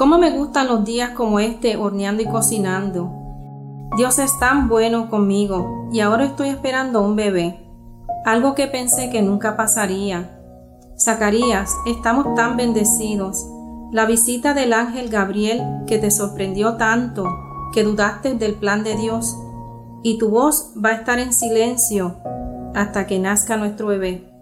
¿Cómo me gustan los días como este horneando y cocinando? Dios es tan bueno conmigo y ahora estoy esperando un bebé, algo que pensé que nunca pasaría. Zacarías, estamos tan bendecidos. La visita del ángel Gabriel que te sorprendió tanto que dudaste del plan de Dios y tu voz va a estar en silencio hasta que nazca nuestro bebé.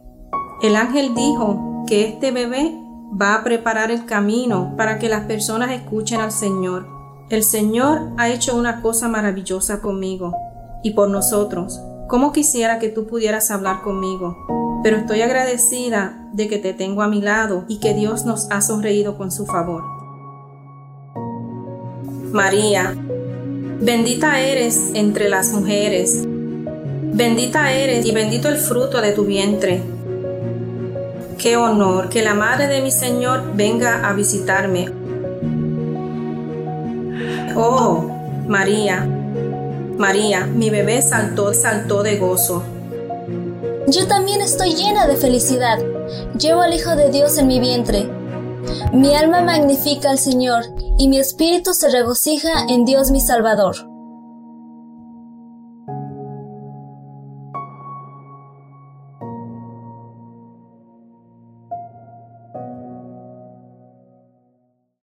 El ángel dijo que este bebé va a preparar el camino para que las personas escuchen al Señor. El Señor ha hecho una cosa maravillosa conmigo y por nosotros. ¿Cómo quisiera que tú pudieras hablar conmigo? Pero estoy agradecida de que te tengo a mi lado y que Dios nos ha sonreído con su favor. María, bendita eres entre las mujeres, bendita eres y bendito el fruto de tu vientre. Qué honor que la madre de mi Señor venga a visitarme. Oh, María, María, mi bebé saltó, saltó de gozo. Yo también estoy llena de felicidad. Llevo al Hijo de Dios en mi vientre. Mi alma magnifica al Señor y mi espíritu se regocija en Dios mi Salvador